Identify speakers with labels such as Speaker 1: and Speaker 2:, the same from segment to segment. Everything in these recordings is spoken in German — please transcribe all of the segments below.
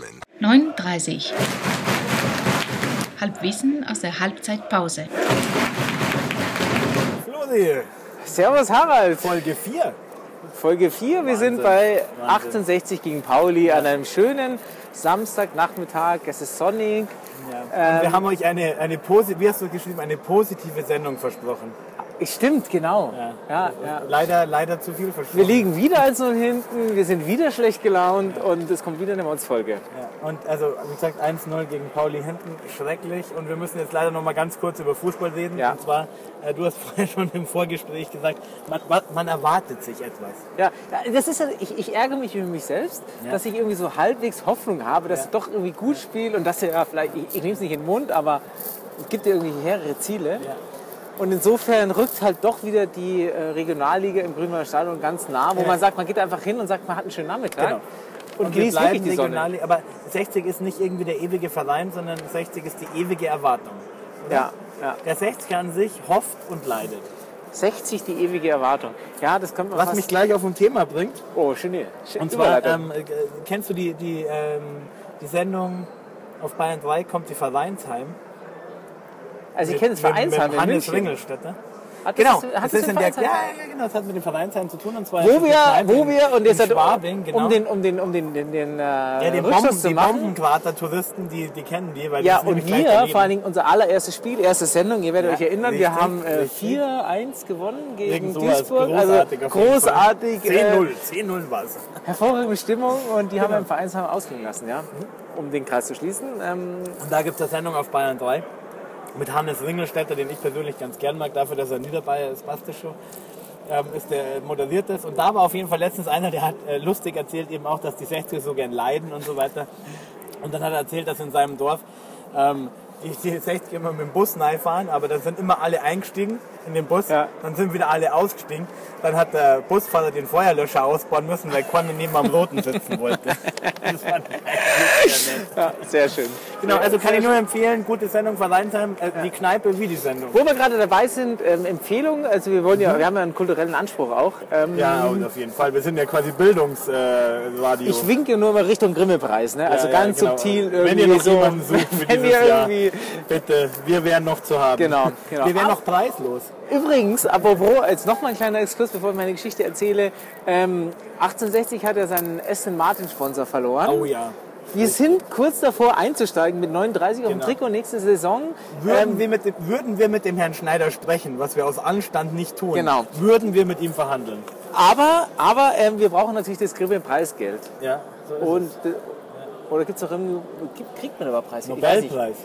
Speaker 1: zusammen.
Speaker 2: 9.30 Halbwissen aus der Halbzeitpause.
Speaker 3: Flori,
Speaker 4: Servus Harald.
Speaker 3: Folge 4.
Speaker 4: Folge 4. Wir sind bei
Speaker 3: Wahnsinn.
Speaker 4: 1860 gegen Pauli an einem schönen Samstagnachmittag. Es ist sonnig.
Speaker 3: Und wir haben euch eine, eine posi- wie hast du geschrieben, eine positive Sendung versprochen.
Speaker 4: Stimmt, genau. Ja, ja.
Speaker 3: Leider, leider zu viel versprochen.
Speaker 4: Wir liegen wieder als nur hinten, wir sind wieder schlecht gelaunt und es kommt wieder eine Mods-Folge.
Speaker 3: Ja. Und also, wie gesagt, 1-0 gegen Pauli hinten, schrecklich. Und wir müssen jetzt leider noch mal ganz kurz über Fußball reden. Und zwar, äh, du hast vorher schon im Vorgespräch gesagt, man, man erwartet sich etwas.
Speaker 4: Ja, das ist ich, ich ärgere mich über mich selbst, dass ich irgendwie so halbwegs Hoffnung habe, dass
Speaker 3: Ja.
Speaker 4: ich doch irgendwie gut spiele und dass er ja vielleicht, ich, ich nehme es nicht in den Mund, aber es gibt ja irgendwie hehre Ziele.
Speaker 3: Ja.
Speaker 4: Und insofern rückt halt doch wieder die äh, Regionalliga im Grünwalder Stadion ganz nah, wo
Speaker 3: Ja.
Speaker 4: man sagt, man geht einfach hin und sagt, man hat einen schönen Nachmittag
Speaker 3: Genau.
Speaker 4: und,
Speaker 3: wir
Speaker 4: genießt wirklich die Sonne.
Speaker 3: Regionalliga. Aber 60 ist nicht irgendwie der ewige Verein, sondern 60 ist die ewige Erwartung.
Speaker 4: Ja, ja.
Speaker 3: Der 60 an sich hofft und leidet.
Speaker 4: 60 die ewige Erwartung. Ja, das könnte man
Speaker 3: Was mich gleich auf ein Thema bringt.
Speaker 4: oh, Genie.
Speaker 3: Und zwar, ähm, äh, kennst du die, die, ähm, die Sendung auf Bayern 3, kommt die Vereinsheim?
Speaker 4: Also ich kenne das Vereinsheim in
Speaker 3: Hannes
Speaker 4: München.
Speaker 3: Ringelstetter.
Speaker 4: Hat
Speaker 3: Genau,
Speaker 4: das, hat
Speaker 3: das ist in der, ja, ja, genau, das hat mit dem Vereinsheim zu tun. Und zwar
Speaker 4: Wo wir,
Speaker 3: Kneipe
Speaker 4: wo wir, und jetzt hat,
Speaker 3: Schwabing, genau.
Speaker 4: um den, um den, um den, den, den äh,
Speaker 3: ja, die,
Speaker 4: Rückschluss
Speaker 3: Bomben,
Speaker 4: zu
Speaker 3: die
Speaker 4: machen.
Speaker 3: Bombenkrater-Touristen, die, die kennen die, weil
Speaker 4: Ja,
Speaker 3: die sind
Speaker 4: und wir, vor allen Dingen unser allererstes Spiel, erste Sendung, ihr werdet
Speaker 3: Ja,
Speaker 4: euch erinnern, wir
Speaker 3: richtig,
Speaker 4: haben äh,
Speaker 3: richtig.
Speaker 4: 4-1 gewonnen gegen Duisburg.
Speaker 3: großartig
Speaker 4: Also großartig, äh,
Speaker 3: 10-0, 10-0 war es.
Speaker 4: hervorragende Stimmung und die haben
Speaker 3: Genau.
Speaker 4: wir im Vereinsheim ausklingen lassen, ja, um den Kreis zu schließen. Ähm,
Speaker 3: Und da gibt es eine Sendung auf Bayern 3 mit Hannes Ringelstetter, den ich persönlich ganz gern mag, dafür, dass er Niederbayer ist, passt das schon. Ähm, ist der moderiert das. Und da war auf jeden Fall letztens einer, der hat äh, lustig erzählt eben auch, dass die 60er so gern leiden und so weiter. Und dann hat er erzählt, dass in seinem Dorf ähm, die, die 60 immer mit dem Bus fahren, aber dann sind immer alle eingestiegen in den Bus,
Speaker 4: Ja.
Speaker 3: dann sind wieder alle ausgestiegen. Dann hat der Busfahrer den Feuerlöscher ausbauen müssen, weil Conny neben am Roten sitzen wollte. Das eigentlich sehr
Speaker 4: ja, schön.
Speaker 3: Genau, also kann ich nur empfehlen, gute Sendung Vereinsheim, äh, die Kneipe wie die Sendung.
Speaker 4: Wo wir gerade dabei sind, ähm, Empfehlungen, also wir wollen ja, wir haben ja einen kulturellen Anspruch auch. Ähm,
Speaker 3: Mhm. Ja, und auf jeden Fall. Wir sind ja quasi Bildungsradio.
Speaker 4: Ich winke nur mal Richtung Grimme-Preis, ne? Also
Speaker 3: Ja, ja,
Speaker 4: ganz
Speaker 3: genau.
Speaker 4: subtil irgendwie
Speaker 3: Wenn ihr noch
Speaker 4: so.
Speaker 3: jemanden sucht für
Speaker 4: wenn
Speaker 3: dieses
Speaker 4: ihr
Speaker 3: Jahr,
Speaker 4: irgendwie
Speaker 3: bitte, wir wären noch zu haben.
Speaker 4: Genau, genau.
Speaker 3: Wir wären noch preislos.
Speaker 4: Übrigens, apropos, jetzt nochmal ein kleiner Exkurs, bevor ich meine Geschichte erzähle. Ähm, 1860 hat er seinen Aston Martin Sponsor verloren.
Speaker 3: Oh ja.
Speaker 4: Wir sind kurz davor einzusteigen mit 39 auf dem
Speaker 3: Genau.
Speaker 4: Trikot nächste Saison.
Speaker 3: Würden,
Speaker 4: Ähm,
Speaker 3: wir mit dem, würden wir mit dem Herrn Schneider sprechen, was wir aus Anstand nicht tun,
Speaker 4: Genau.
Speaker 3: würden wir mit ihm verhandeln.
Speaker 4: aber aber ähm, wir brauchen natürlich das Grimme-Preisgeld.
Speaker 3: Ja, so ist
Speaker 4: Und, äh, oder gibt's auch irgendwie, gibt- kriegt man aber Preisgeld?
Speaker 3: es. Nobelpreis.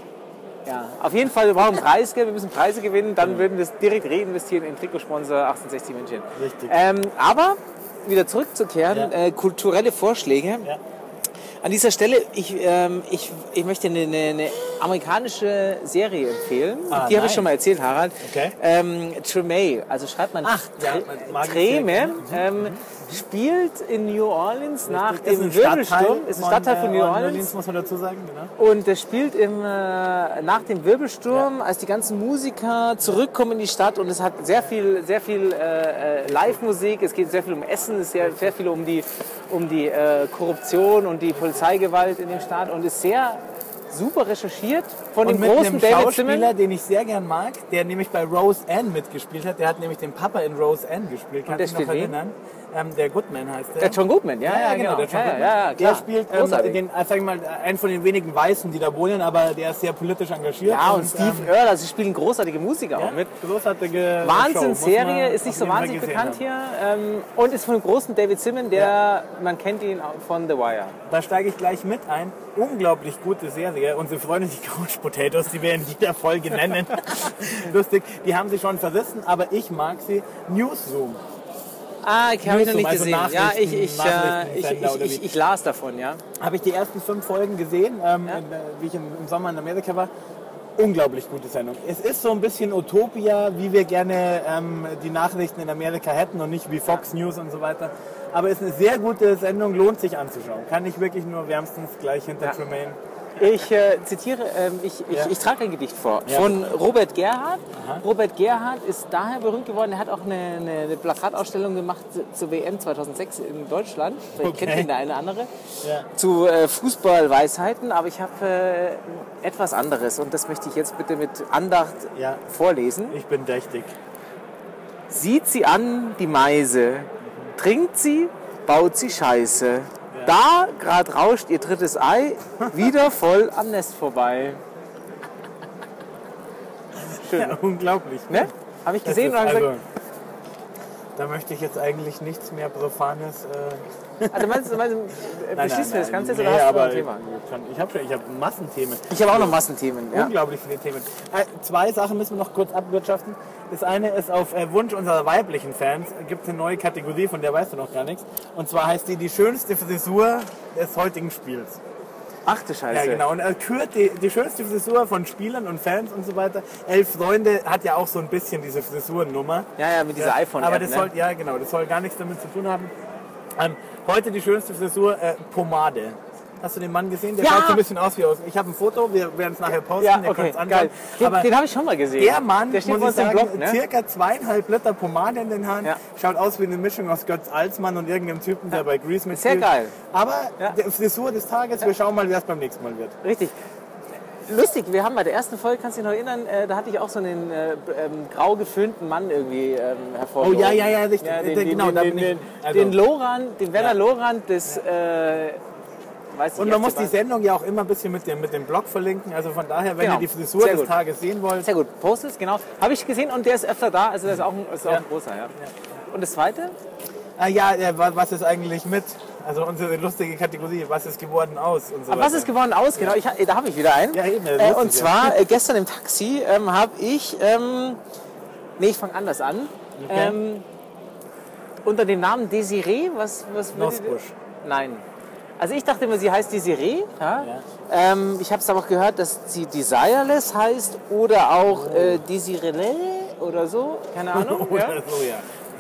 Speaker 4: Ja, auf jeden Fall, wir brauchen Preisgeld, wir müssen Preise gewinnen, dann würden wir es direkt reinvestieren in Trikotsponsor 1860 München.
Speaker 3: Richtig.
Speaker 4: Ähm, aber wieder zurückzukehren,
Speaker 3: Ja.
Speaker 4: äh, kulturelle Vorschläge.
Speaker 3: Ja.
Speaker 4: An dieser Stelle, ich, ähm, ich, ich möchte eine, eine, eine amerikanische Serie empfehlen.
Speaker 3: Ah,
Speaker 4: Die habe ich schon mal erzählt, Harald.
Speaker 3: Okay.
Speaker 4: Ähm, Tremay, also schreibt man
Speaker 3: Ach, ja,
Speaker 4: Treme,
Speaker 3: gerne.
Speaker 4: ähm, spielt in New Orleans nach
Speaker 3: Das ist
Speaker 4: dem Wirbelsturm. Ist ein Stadtteil von
Speaker 3: äh,
Speaker 4: New Orleans.
Speaker 3: muss man dazu sagen. Genau.
Speaker 4: Und das spielt im, äh, nach dem Wirbelsturm, als die ganzen Musiker zurückkommen in die Stadt und es hat sehr viel, sehr viel äh, äh, Live-Musik, es geht sehr viel um Essen, es ist sehr, sehr viel um die, um die äh, Korruption und die Polizeigewalt in dem Staat und ist sehr super recherchiert von
Speaker 3: Und
Speaker 4: dem
Speaker 3: mit
Speaker 4: großen
Speaker 3: einem
Speaker 4: David
Speaker 3: Schauspieler,
Speaker 4: Simmons.
Speaker 3: den ich sehr gern mag, der nämlich bei Rose Ann mitgespielt hat. Der hat nämlich den Papa in Rose Ann gespielt.
Speaker 4: Der
Speaker 3: du dich noch erinnern? Ähm, der Goodman heißt der.
Speaker 4: Der John Goodman, ja, ja, genau.
Speaker 3: der John
Speaker 4: ja,
Speaker 3: Goodman.
Speaker 4: ja, ja,
Speaker 3: der spielt ähm, den, äh, sag ich mal, einen von den wenigen Weißen, die da wohnen, aber der ist sehr politisch engagiert.
Speaker 4: Ja, und Steve
Speaker 3: ähm,
Speaker 4: Earle, also sie spielen großartige Musiker auch
Speaker 3: ja,
Speaker 4: mit.
Speaker 3: großartige
Speaker 4: Wahnsinnsserie, ist nicht so wahnsinnig bekannt
Speaker 3: haben.
Speaker 4: hier ähm, und ist von dem großen David Simmons, der, man kennt ihn von The Wire.
Speaker 3: Da steige ich gleich mit ein. Unglaublich gute Serie. Unsere Freunde, die Couch Potatoes, die wir in jeder Folge nennen. Lustig. Die haben sie schon verrissen, aber ich mag sie. Newsroom.
Speaker 4: Ah, ich habe ich noch nicht
Speaker 3: Also
Speaker 4: gesehen. Ja, ich, ich, äh, ich, ich, ich, ich las davon, ja.
Speaker 3: Habe ich die ersten fünf Folgen gesehen, ähm,
Speaker 4: Ja.
Speaker 3: in, äh, wie ich im, im Sommer in Amerika war. Unglaublich gute Sendung. Es ist so ein bisschen Utopia, wie wir gerne ähm, die Nachrichten in Amerika hätten und nicht wie Fox News und so weiter. Aber es ist eine sehr gute Sendung, lohnt sich anzuschauen. Kann ich wirklich nur wärmstens gleich hinter
Speaker 4: Ja.
Speaker 3: Tremaine
Speaker 4: Ich äh, zitiere, ähm, ich, ich,
Speaker 3: Ja.
Speaker 4: ich trage ein Gedicht vor
Speaker 3: Ja.
Speaker 4: von Robert Gerhard. Robert Gerhard ist daher berühmt geworden, er hat auch eine, eine, eine Plakatausstellung gemacht zur WM 2006 in Deutschland. Vielleicht
Speaker 3: Okay.
Speaker 4: kennt ihn der eine andere.
Speaker 3: Ja.
Speaker 4: Zu äh, Fußballweisheiten, aber ich habe äh, etwas anderes und das möchte ich jetzt bitte mit Andacht vorlesen.
Speaker 3: Ich bin dächtig.
Speaker 4: Sieht sie an, die Meise, trinkt sie, baut sie Scheiße. Da grad rauscht ihr drittes Ei, wieder voll am Nest vorbei.
Speaker 3: Ja, unglaublich.
Speaker 4: Ne? Habe ich gesehen und habe
Speaker 3: also,
Speaker 4: gesagt,
Speaker 3: da möchte ich jetzt eigentlich nichts mehr Profanes. Äh,
Speaker 4: also meinst, du- meinst, du, äh, beschließen wir das Ganze jetzt oder
Speaker 3: nee,
Speaker 4: hast du
Speaker 3: aber
Speaker 4: ein Thema?
Speaker 3: Ich habe schon, ich habe Massenthemen.
Speaker 4: Ich habe auch noch Massenthemen. Ja?
Speaker 3: Unglaublich viele Themen. Äh, zwei Sachen müssen wir noch kurz abwirtschaften. Das eine ist, auf äh, Wunsch unserer weiblichen Fans gibt es eine neue Kategorie, von der weißt du noch gar nichts. Und zwar heißt die die schönste Frisur des heutigen Spiels.
Speaker 4: Ach du Scheiße.
Speaker 3: Ja, genau. Und er kürt die, die schönste Frisur von Spielern und Fans und so weiter. Elf Freunde hat ja auch so ein bisschen diese Frisurennummer.
Speaker 4: Ja, ja, mit dieser
Speaker 3: Ja,
Speaker 4: iPhone-App.
Speaker 3: Aber das
Speaker 4: ne?
Speaker 3: soll, ja genau, das soll gar nichts damit zu tun haben. Ähm, heute die schönste Frisur, äh, Pomade. Hast du den Mann gesehen? Der
Speaker 4: Ja!
Speaker 3: schaut so ein bisschen aus wie aus. Ich habe ein Foto, wir werden es nachher posten,
Speaker 4: ja, okay,
Speaker 3: könnt's anschauen.
Speaker 4: geil. Den, den habe ich schon mal gesehen.
Speaker 3: der Mann,
Speaker 4: der steht
Speaker 3: muss ich sagen,
Speaker 4: Blog. Ne?
Speaker 3: circa zweieinhalb Liter Pomade in den Haaren.
Speaker 4: Ja.
Speaker 3: Schaut aus wie eine Mischung aus Götz Alsmann und irgendeinem Typen, der bei Grease mitspielt.
Speaker 4: Sehr geil.
Speaker 3: Aber
Speaker 4: Ja.
Speaker 3: die Frisur des Tages, wir schauen mal, wer es beim nächsten Mal wird.
Speaker 4: Richtig. Lustig, wir haben bei der ersten Folge, kannst du dich noch erinnern, äh, da hatte ich auch so einen äh, ähm, grau geföhnten Mann irgendwie ähm, hervorgehoben.
Speaker 3: Oh, ja, ja, ja, richtig.
Speaker 4: den,
Speaker 3: Den-
Speaker 4: den,
Speaker 3: genau,
Speaker 4: den,
Speaker 3: da
Speaker 4: den,
Speaker 3: bin ich-
Speaker 4: den,
Speaker 3: also-
Speaker 4: den Loran, den Werner
Speaker 3: Ja.
Speaker 4: Loran des, äh, weiß
Speaker 3: Und man muss die Sendung ja auch immer ein bisschen mit dem, mit dem Blog verlinken. Also von daher, wenn
Speaker 4: Genau.
Speaker 3: ihr die Frisur
Speaker 4: Sehr
Speaker 3: des
Speaker 4: gut.
Speaker 3: Tages sehen wollt,
Speaker 4: Sehr gut, Posters, genau. Habe ich gesehen und der ist öfter da, also der ist auch ein, ist auch
Speaker 3: Ja.
Speaker 4: ein großer, ja. Und das zweite?
Speaker 3: Ah ja, ja, wa- was ist eigentlich mit? Also unsere lustige Kategorie, was ist geworden aus? Und so
Speaker 4: Aber was
Speaker 3: weiter.
Speaker 4: ist geworden aus? Genau, ich, da habe ich wieder einen.
Speaker 3: Ja, eben,
Speaker 4: äh, und zwar äh, gestern im Taxi ähm, habe ich, ähm, nee, ich fange anders an.
Speaker 3: Okay.
Speaker 4: Ähm, unter dem Namen Desiree, was, was
Speaker 3: Nosbusch.
Speaker 4: Nein. Also ich dachte immer, sie heißt Desiree. Ja? Ähm, ich habe es aber auch gehört, dass sie Desireless heißt oder auch äh, Desirele oder so. Keine Ahnung. ja?
Speaker 3: Oder so, ja.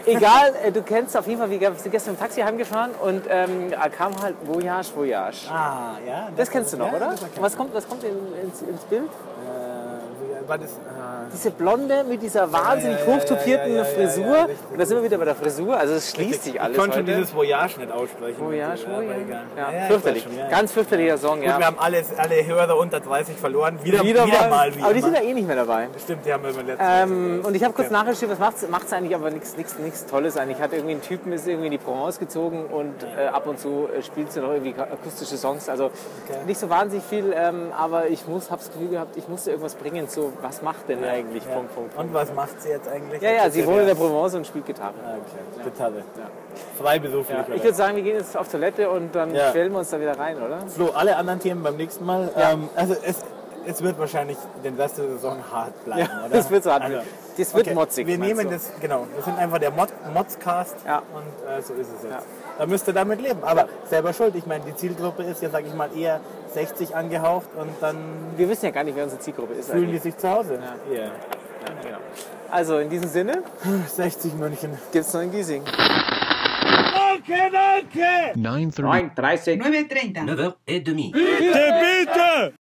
Speaker 4: Egal, äh, du kennst auf jeden Fall, wir sind gestern im Taxi heimgefahren und ähm, er kam halt Voyage, Voyage.
Speaker 3: Ah, ja.
Speaker 4: Das kennst du noch,
Speaker 3: ja,
Speaker 4: oder?
Speaker 3: Das
Speaker 4: Was kommt, was kommt in, ins, ins Bild?
Speaker 3: Äh, war das, ah,
Speaker 4: Diese Blonde mit dieser wahnsinnig
Speaker 3: ja, ja,
Speaker 4: hochtopierten
Speaker 3: ja, ja, ja,
Speaker 4: Frisur.
Speaker 3: ja,
Speaker 4: und da sind wir wieder bei der Frisur. Also es schließt sich alles
Speaker 3: ich konnte schon dieses Voyage nicht aussprechen.
Speaker 4: Voyage, Voyage. Ja,
Speaker 3: ich
Speaker 4: fürchterlich.
Speaker 3: schon, ja.
Speaker 4: Ganz fürchterlicher Song,
Speaker 3: Gut,
Speaker 4: ja.
Speaker 3: wir haben alles, alle Hörer unter 30 verloren. Wieder, wieder, mal. wie
Speaker 4: aber die sind ja eh nicht mehr dabei.
Speaker 3: Stimmt, die haben wir immer letztes
Speaker 4: Ähm, und ich habe kurz nachgeschrieben, was macht's, macht's eigentlich, aber nichts Tolles eigentlich. Hat irgendwie einen Typen, ist irgendwie in die Provence gezogen und äh, ab und zu äh, spielt sie noch irgendwie akustische Songs. Also nicht so wahnsinnig viel, ähm, aber ich muss, hab's Gefühl gehabt, ich musste irgendwas bringen zu, was macht denn eigentlich,
Speaker 3: Ja.
Speaker 4: Punkt, Punkt.
Speaker 3: Und was macht sie jetzt eigentlich?
Speaker 4: Ja, ja, sie wohnt in der
Speaker 3: ja.
Speaker 4: Provence und spielt Gitarre.
Speaker 3: Ah, okay. Gitarre. Freiberuflich.
Speaker 4: Ja, ich würde sagen, wir gehen jetzt auf Toilette und dann
Speaker 3: Ja.
Speaker 4: quälen wir uns da wieder rein, oder?
Speaker 3: So, alle anderen Themen beim nächsten Mal.
Speaker 4: Ja.
Speaker 3: Ähm, also es, es wird wahrscheinlich den Rest der Saison hart bleiben,
Speaker 4: Ja,
Speaker 3: oder?
Speaker 4: das wird so hart.
Speaker 3: Also,
Speaker 4: Das wird
Speaker 3: okay,
Speaker 4: motzig,
Speaker 3: Wir nehmen
Speaker 4: du?
Speaker 3: das, genau. Wir sind einfach der Mod, Modscast
Speaker 4: Ja.
Speaker 3: und äh, so ist es jetzt.
Speaker 4: Ja.
Speaker 3: Da müsst ihr damit leben. Aber selber schuld. Ich meine, die Zielgruppe ist ja, sag ich mal, eher 60 angehaucht und dann
Speaker 4: Wir wissen ja gar nicht, wer unsere Zielgruppe ist.
Speaker 3: fühlen die
Speaker 4: eigentlich.
Speaker 3: sich zu Hause. Ja.
Speaker 4: Ja, genau. Also in diesem Sinne
Speaker 3: 60 München.
Speaker 4: gibt es noch ein Giesing.
Speaker 1: 9.30.
Speaker 2: 9.30.
Speaker 5: 9h30.
Speaker 1: 9h30.